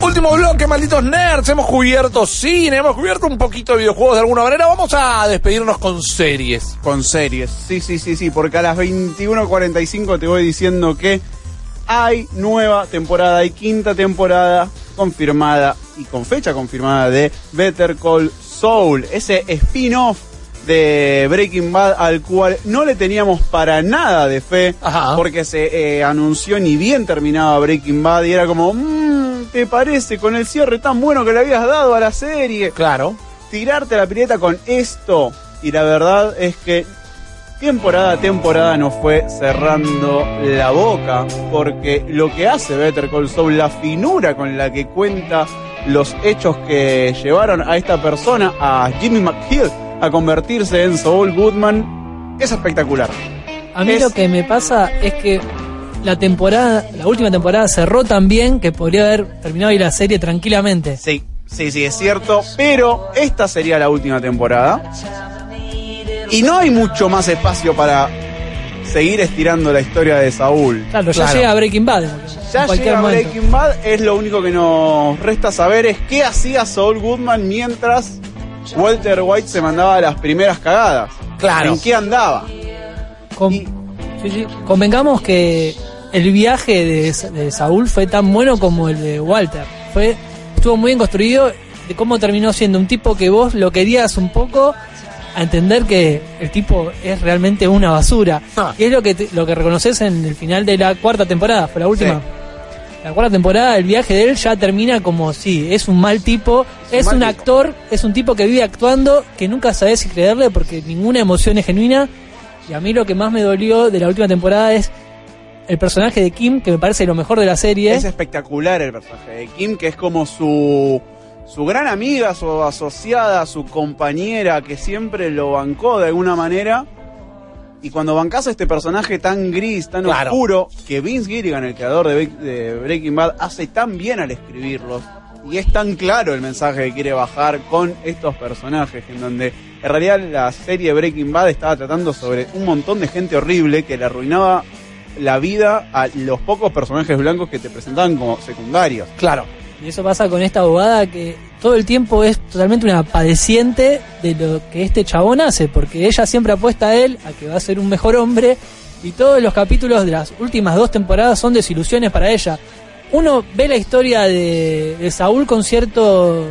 Último bloque, malditos nerds. Hemos cubierto cine, hemos cubierto un poquito de videojuegos de alguna manera. Vamos a despedirnos con series. Con series, sí, sí, sí, sí, porque a las 21.45 te voy diciendo que hay nueva temporada, hay quinta temporada confirmada y con fecha confirmada de Better Call Saul, ese spin-off de Breaking Bad al cual no le teníamos para nada de fe Ajá. porque se eh, anunció ni bien terminaba Breaking Bad y era como, mmm, ¿te parece con el cierre tan bueno que le habías dado a la serie? Claro. tirarte a la pileta con esto. Y la verdad es que temporada a temporada nos fue cerrando la boca. Porque lo que hace Better Call Saul, la finura con la que cuenta los hechos que llevaron a esta persona, a Jimmy McGill, a convertirse en Saul Goodman, es espectacular. A mí Es- lo que me pasa es que la temporada, la última temporada cerró tan bien que podría haber terminado ahí la serie tranquilamente. Sí, sí, sí, es cierto. Pero esta sería la última temporada. Y no hay mucho más espacio para seguir estirando la historia de Saúl. Claro, ya Claro. llega Breaking Bad. Ya llega momento. Breaking Bad, es lo único que nos resta saber es qué hacía Saul Goodman mientras Walter White se mandaba las primeras cagadas. Claro. ¿En qué andaba? Con- Y- sí, sí. Convengamos que el viaje de, de Saúl fue tan bueno como el de Walter. Fue, estuvo muy bien construido de cómo terminó siendo un tipo que vos lo querías un poco a entender que el tipo es realmente una basura. Ah. Y es lo que te- lo que reconoces en el final de la cuarta temporada, fue la última. Sí. La cuarta temporada, el viaje de él ya termina como sí, es un mal tipo, es un actor, es un tipo que vive actuando, que nunca sabes si creerle porque ninguna emoción es genuina. Y a mí lo que más me dolió de la última temporada es el personaje de Kim, que me parece lo mejor de la serie. Es espectacular el personaje de Kim, que es como su, su gran amiga, su asociada, su compañera, que siempre lo bancó de alguna manera. Y cuando bancas a este personaje tan gris, tan Claro. oscuro, que Vince Gilligan, el creador de, de Breaking Bad, hace tan bien al escribirlos, y es tan claro el mensaje que quiere bajar con estos personajes, en donde en realidad la serie Breaking Bad estaba tratando sobre un montón de gente horrible que le arruinaba la vida a los pocos personajes blancos que te presentaban como secundarios. Claro. Y eso pasa con esta abogada que todo el tiempo es totalmente una padeciente de lo que este chabón hace, porque ella siempre apuesta a él, a que va a ser un mejor hombre, y todos los capítulos de las últimas dos temporadas son desilusiones para ella. Uno ve la historia de, de Saúl con cierto...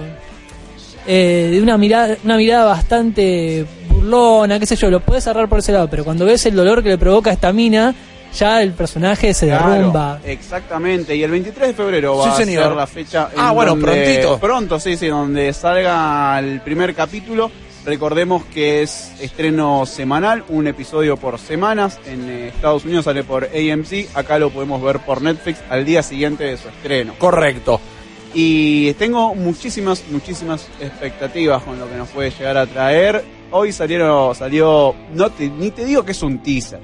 eh, de una mirada, una mirada bastante burlona, qué sé yo, lo puedes cerrar por ese lado, pero cuando ves el dolor que le provoca a esta mina, ya el personaje se Claro, derrumba. exactamente. Y el 23 de febrero va Sí, a ser la fecha. Ah, bueno, donde- prontito. Pronto, sí, sí, donde salga el primer capítulo. Recordemos que es estreno semanal, un episodio por semanas. En eh, Estados Unidos sale por AMC, acá lo podemos ver por Netflix al día siguiente de su estreno. Correcto. Y tengo muchísimas, muchísimas expectativas con lo que nos puede llegar a traer. Hoy salieron, salió, no te- ni te digo que es un teaser,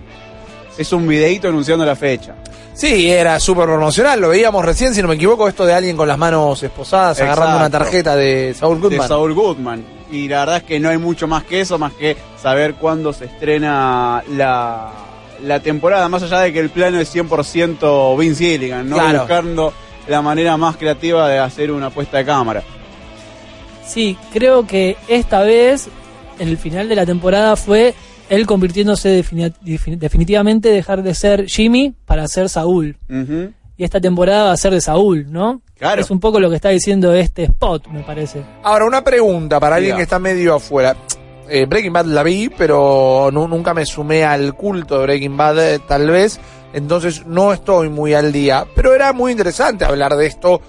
es un videito anunciando la fecha. Sí, era súper promocional. Lo veíamos recién, si no me equivoco, esto de alguien con las manos esposadas agarrando una tarjeta de Saul Goodman. de Saul Goodman. Y la verdad es que no hay mucho más que eso, más que saber cuándo se estrena la, la temporada, más allá de que el plano es 100% Vince Gilligan, ¿no? Claro. Buscando la manera más creativa de hacer una puesta de cámara. Sí, creo que esta vez, en el final de la temporada, fue él convirtiéndose defini- defini- definitivamente, dejar de ser Jimmy para ser Saúl. Y esta temporada va a ser de Saúl, ¿no? Claro. Es un poco lo que está diciendo este spot, me parece. Ahora, una pregunta para alguien Diga. que está medio afuera. Eh, Breaking Bad la vi, pero nu- nunca me sumé al culto de Breaking Bad, eh, tal vez. Entonces no estoy muy al día. Pero era muy interesante hablar de esto,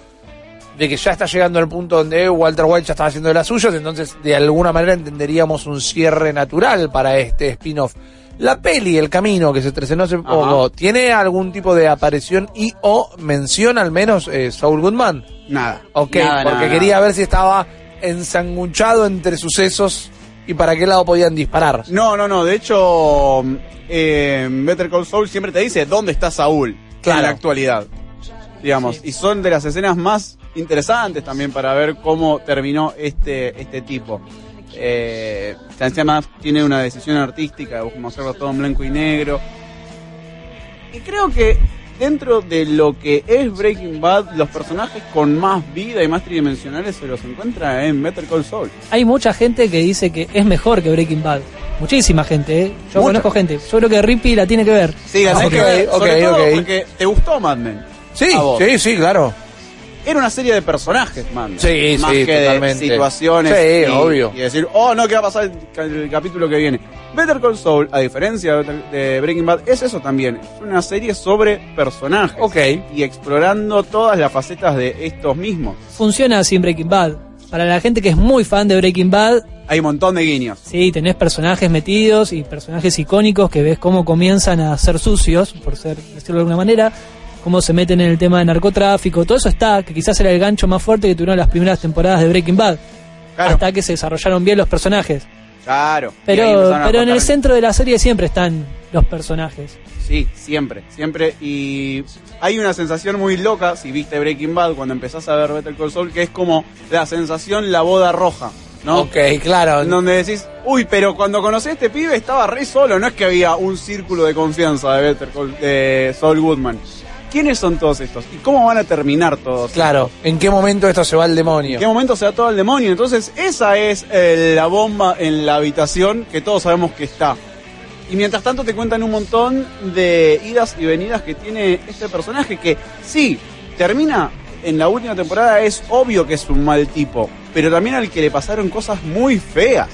de que ya está llegando al punto donde Walter White ya estaba haciendo de las suyas. Entonces, de alguna manera entenderíamos un cierre natural para este spin-off. La peli El Camino, que se estrenó hace poco, ¿tiene algún tipo de aparición y o mención al menos eh, Saul Goodman? Nada. Ok, Nada, porque nada, quería nada. ver si estaba ensanguchado entre sucesos y para qué lado podían disparar. No, no, no. De hecho, eh, Better Call Saul siempre te dice dónde está Saúl Claro. en la actualidad. Digamos, y son de las escenas más interesantes también para ver cómo terminó este, este tipo. Eh, encima tiene una decisión artística de hacerlo todo en blanco y negro. Y creo que dentro de lo que es Breaking Bad, los personajes con más vida y más tridimensionales se los encuentra en Better Call Saul. Hay mucha gente que dice que es mejor que Breaking Bad. Muchísima gente, ¿eh? Yo Mucha. conozco gente. Yo creo que Rippy la tiene que ver. Sí, la tenés ok, que ver, sobre ok, todo ok. porque te gustó Mad Men. Sí, sí, sí, claro. Era una serie de personajes. Sí, Más sí, que totalmente. de situaciones. Sí, y, obvio. Y decir, oh, no, ¿qué va a pasar el, el capítulo que viene? Better Call Saul, a diferencia de Breaking Bad, es eso también. Es una serie sobre personajes. Ok. Y explorando todas las facetas de estos mismos. Funciona sin Breaking Bad. Para la gente que es muy fan de Breaking Bad, Hay un montón de guiños. sí, tenés personajes metidos y personajes icónicos que ves cómo comienzan a ser sucios, por ser, decirlo de alguna manera, cómo se meten en el tema de narcotráfico, todo eso está, que quizás era el gancho más fuerte que tuvieron las primeras temporadas de Breaking Bad, Claro. hasta que se desarrollaron bien los personajes. Claro. Pero, pero en el centro de la serie siempre están los personajes. Sí, siempre, siempre. Y hay una sensación muy loca, si viste Breaking Bad, cuando empezás a ver Better Call Saul, que es como la sensación la boda roja, ¿no? Ok, claro. En donde decís, uy, pero cuando conocí a este pibe estaba re solo, no es que había un círculo de confianza de Better Call, de Saul Goodman. ¿Quiénes son todos estos? ¿Y cómo van a terminar todos? Claro, ¿en qué momento esto se va al ¿En demonio? qué momento se da todo el demonio? Entonces, esa es eh, la bomba en la habitación que todos sabemos que está. Y mientras tanto te cuentan un montón de idas y venidas que tiene este personaje que sí, termina en la última temporada, es obvio que es un mal tipo, pero también al que le pasaron cosas muy feas.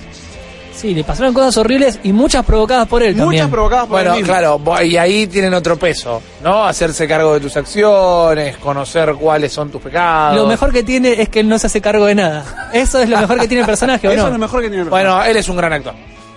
Sí, le pasaron cosas horribles y muchas provocadas por él Muchas también. provocadas por Bueno, él mismo. claro, y ahí tienen otro peso, ¿no? Hacerse cargo de tus acciones, conocer cuáles son tus pecados. Lo mejor que tiene es que él no se hace cargo de nada. Eso es lo mejor que tiene el personaje, ¿o Eso no? es lo mejor que tiene el Bueno, él es un gran actor.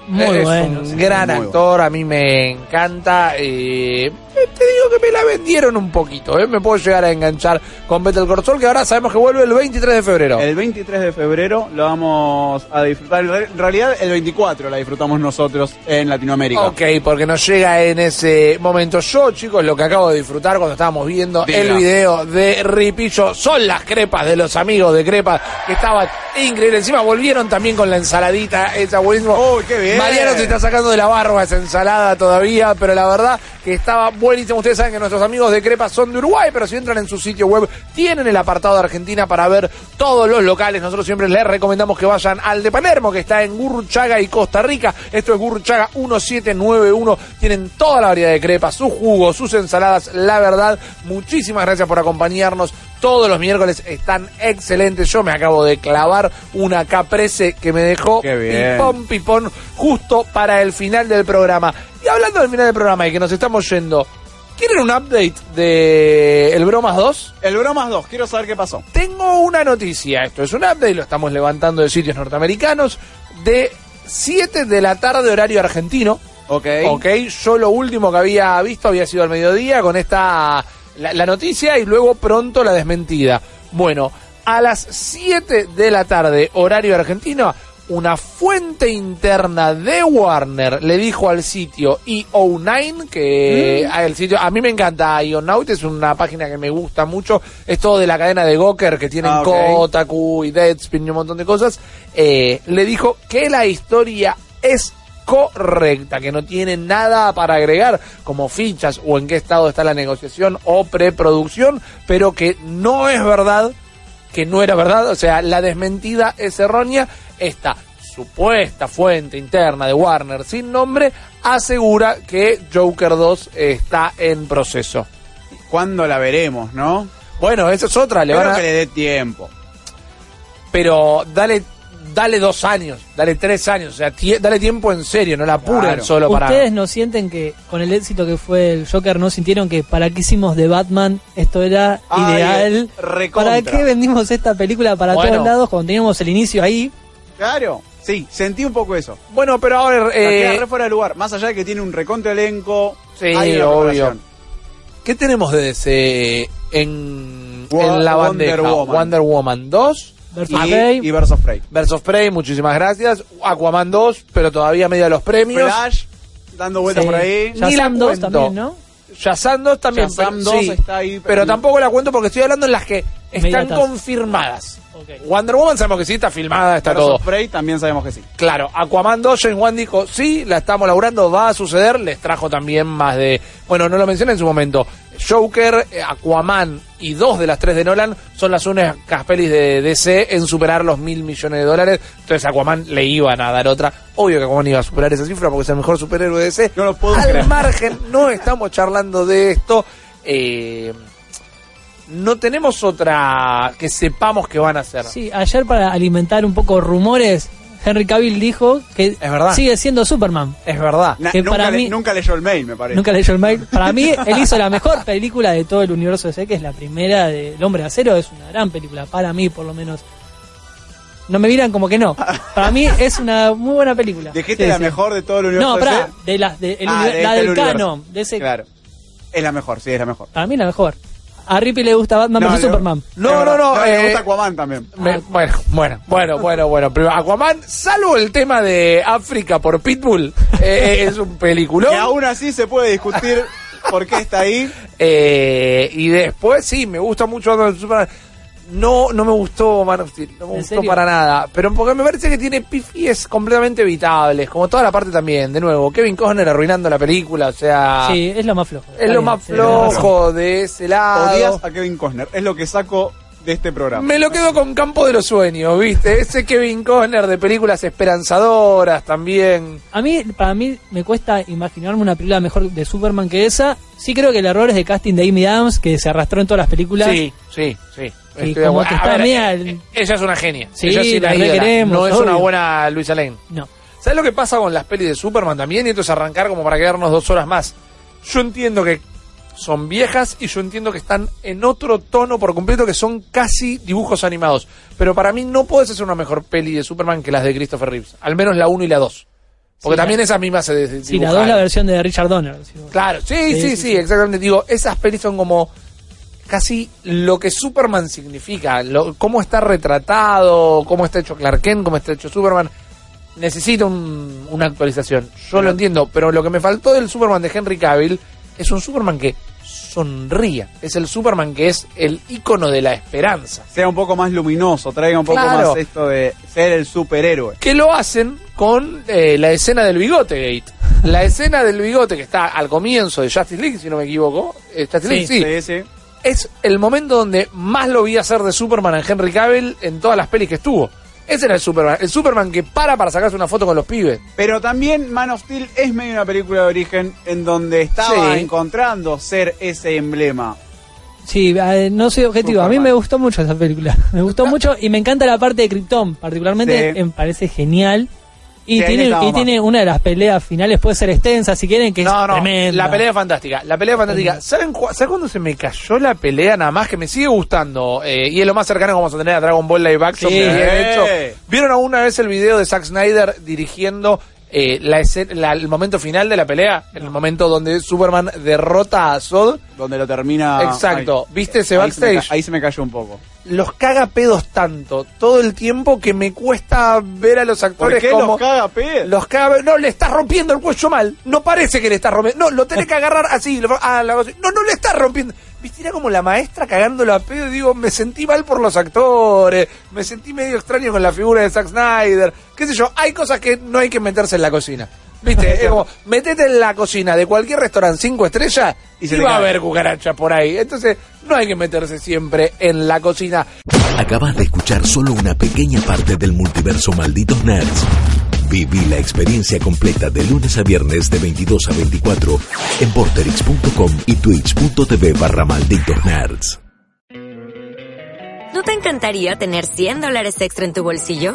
Muy es bueno, un sí, gran muy actor, a mí me encanta. eh, te digo que me la vendieron un poquito, ¿eh? me puedo llegar a enganchar con Betel Corsol, que ahora sabemos que vuelve el 23 de febrero. El 23 de febrero lo vamos a disfrutar. En realidad, el 24 la disfrutamos nosotros en Latinoamérica. Ok, porque nos llega en ese momento. Yo, chicos, lo que acabo de disfrutar cuando estábamos viendo Diga. el video de Ripillo son las crepas de los amigos de Crepas que estaban increíbles. Encima volvieron también con la ensaladita, esa buenísimo. ¡Uy, qué bien! Mariano se está sacando de la barba esa ensalada todavía, pero la verdad que estaba buenísimo. Ustedes saben que nuestros amigos de Crepas son de Uruguay, pero si entran en su sitio web, tienen el apartado de Argentina para ver todos los locales. Nosotros siempre les recomendamos que vayan al de Palermo, que está en Gurruchaga y Costa Rica. Esto es Gurruchaga 1791. Tienen toda la variedad de crepas, sus jugos, sus ensaladas. La verdad, muchísimas gracias por acompañarnos. Todos los miércoles están excelentes. Yo me acabo de clavar una caprese que me dejó Qué bien. pipón, pipón, justo para el final del programa. Y hablando del final del programa y que nos estamos yendo, ¿quieren un update de El Bromas 2? El Bromas 2, quiero saber qué pasó. Tengo una noticia, esto es un update, lo estamos levantando de sitios norteamericanos, de 7 de la tarde horario argentino. Ok. Ok, yo lo último que había visto había sido al mediodía con esta la, la noticia y luego pronto la desmentida. Bueno, a las 7 de la tarde, horario argentino, una fuente interna de Warner le dijo al sitio EO9 que el sitio a mí me encanta EO9 es una página que me gusta mucho es todo de la cadena de Gawker que tienen Ah. Kotaku y Deadspin y un montón de cosas eh, le dijo que la historia es correcta, que no tiene nada para agregar como fichas o en qué estado está la negociación o preproducción, pero que no es verdad, que no era verdad, o sea, la desmentida es errónea, esta supuesta fuente interna de Warner sin nombre asegura que Joker 2 está en proceso. ¿Cuándo la veremos, no? Bueno, esa es otra, le Espero van a- que le dé tiempo. pero dale dale dos años, dale tres años, o sea, tie- dale tiempo en serio, no la apuren Claro. solo para... ¿Ustedes no sienten que con el éxito que fue el Joker no sintieron que para qué hicimos de Batman esto era Ay, ideal? recontra. ¿Para qué vendimos esta película para Bueno. todos lados cuando teníamos el inicio ahí? Claro. Sí, sentí un poco eso. Bueno, pero ahora... Eh, re fuera de lugar. Más allá de que tiene un recontra elenco. Sí, hay una obvio. ¿Qué tenemos de DC en, Wo- en la Wonder bandeja? Woman. Wonder Woman 2 Versus Y, Prey. y Birds of Prey. versus Prey, muchísimas gracias. Aquaman 2, pero todavía medio de los premios. Flash, dando vueltas Sí. por ahí. Ya- Ni la Shazam 2 cuento. también, ¿no? Shazam 2 también. Shazam pero- 2 sí, está ahí. pero tampoco la cuento porque estoy hablando en las que están Inmediatas. confirmadas. Wonder Woman sabemos que sí, está filmada, está Birds todo. of Prey también sabemos que sí. Claro, Aquaman 2, James Wan dijo, sí, la estamos laburando, va a suceder, les trajo también más de, bueno, no lo mencioné en su momento, Joker, eh, Aquaman y dos de las tres de Nolan son las únicas pelis de DC en superar los mil millones de dólares, entonces Aquaman le iban a dar otra, obvio que Aquaman iba a superar esa cifra porque es el mejor superhéroe de DC, No lo puedo al creer. margen, no estamos charlando de esto, eh, no tenemos otra que sepamos que van a hacer. Sí, ayer para alimentar un poco rumores, Henry Cavill dijo que Es verdad. sigue siendo Superman. Es verdad. Na- Que nunca, para le- mí- nunca leyó el mail, me parece. Nunca leyó el mail. Para mí, él hizo la mejor película de todo el universo DC, que es la primera de El Hombre de Acero. Es una gran película, para mí por lo menos. No me miran como que no. Para mí es una muy buena película. Dijiste Sí, la sí. mejor de todo el universo No, pará, de la, de, el Ah, de la este del universo. canon. De ese, Claro. Es la mejor, sí, es la mejor. Para mí la mejor. A Rippy le gusta Batman No, vs le- Superman. No, no, no, Me eh, gusta Aquaman también. Me- bueno, bueno, bueno, bueno, bueno. Primero, Aquaman, salvo el tema de África por Pitbull, eh, eh, es un peliculón. Que aún así se puede discutir por qué está ahí. Eh, y después, sí, me gusta mucho Batman vs Superman. No, no me gustó Man of Steel, no me ¿En gustó serio? para nada. Pero porque me parece que tiene pifies completamente evitables, como toda la parte también. De nuevo, Kevin Costner arruinando la película, o sea, Sí, es lo más flojo. es lo más flojo de ese lado. Odias a Kevin Costner. Es lo que saco de este programa. Me lo quedo con Campo de los Sueños, ¿viste? Ese Kevin Costner de películas esperanzadoras también. A mí, para mí, me cuesta imaginarme una película mejor de Superman que esa. Sí creo que el error es de casting de Amy Adams, que se arrastró en todas las películas. Sí, sí, sí. Estoy como que A está ver, media eh, el- Ella es una genia. Sí, Ella la ídola. requeremos, No es una buena Luisa Lane. No. ¿Sabes lo que pasa con las pelis de Superman también? Y esto es arrancar como para quedarnos dos horas más. Yo entiendo que son viejas y yo entiendo que están en otro tono por completo, que son casi dibujos animados. Pero para mí no puedes hacer una mejor peli de Superman que las de Christopher Reeves. Al menos la 1 y la 2. Porque Sí, también esas mismas se de- Sí, la dibujaron. dos la versión de Richard Donner. sí. Claro, Sí, sí, sí, sí. exactamente. Digo, esas pelis son como casi lo que Superman significa, lo, cómo está retratado, cómo está hecho Clark Kent, cómo está hecho Superman. Necesita un- una actualización. Yo lo entiendo, pero lo que me faltó del Superman de Henry Cavill es un Superman que sonría. Es el Superman que es el icono de la esperanza. Sea un poco más luminoso, traiga un poco Claro. más esto de ser el superhéroe. que lo hacen con eh, la escena del bigote gate. La escena del bigote que está al comienzo de Justice League, si no me equivoco. Eh, Justice League, sí. sí, sí. Es el momento donde más lo vi hacer de Superman en Henry Cavill en todas las pelis que estuvo. Ese era el Superman, el Superman que para para sacarse una foto con los pibes. Pero también Man of Steel es medio una película de origen en donde estaba Sí. encontrando ser ese emblema. Sí, no soy objetivo. A mí me gustó mucho esa película. Me gustó mucho y me encanta la parte de Krypton. Particularmente Sí. me parece genial. Y, Sí, tiene, y tiene una de las peleas finales, puede ser extensa si quieren, que es No, no, tremenda. la pelea es fantástica. La pelea es fantástica. ¿Saben, cu- ¿saben cuándo se me cayó la pelea nada más? Que me sigue gustando. Eh, y es lo más cercano que vamos a tener a Dragon Ball Live Action. Sí. bien hecho. ¿Vieron alguna vez el video de Zack Snyder dirigiendo eh, la escena- la- el momento final de la pelea? El momento donde Superman derrota a Zod. Donde lo termina. Exacto. ¿Viste ese ahí se me backstage? ca- ahí se me cayó un poco. Los caga pedos tanto todo el tiempo que me cuesta ver a los ¿Por actores qué como los caga pedo? los caga no le estás rompiendo el cuello mal no parece que le estás rompiendo no lo tenés que agarrar así la no no le estás rompiendo. Viste era como la maestra cagándolo a pedo y digo me sentí mal por los actores me sentí medio extraño con la figura de Zack Snyder qué sé yo hay cosas que no hay que meterse en la cocina Viste, es como, metete en la cocina de cualquier restaurante cinco estrellas y, se te va a haber cucarachas por ahí. Entonces, no hay que meterse siempre en la cocina. Acabas de escuchar solo una pequeña parte del multiverso Malditos Nerds. Viví la experiencia completa de lunes a viernes de 22 a 24 en porterix.com y twitch.tv barra Malditos Nerds. ¿No te encantaría tener 100 dólares extra en tu bolsillo?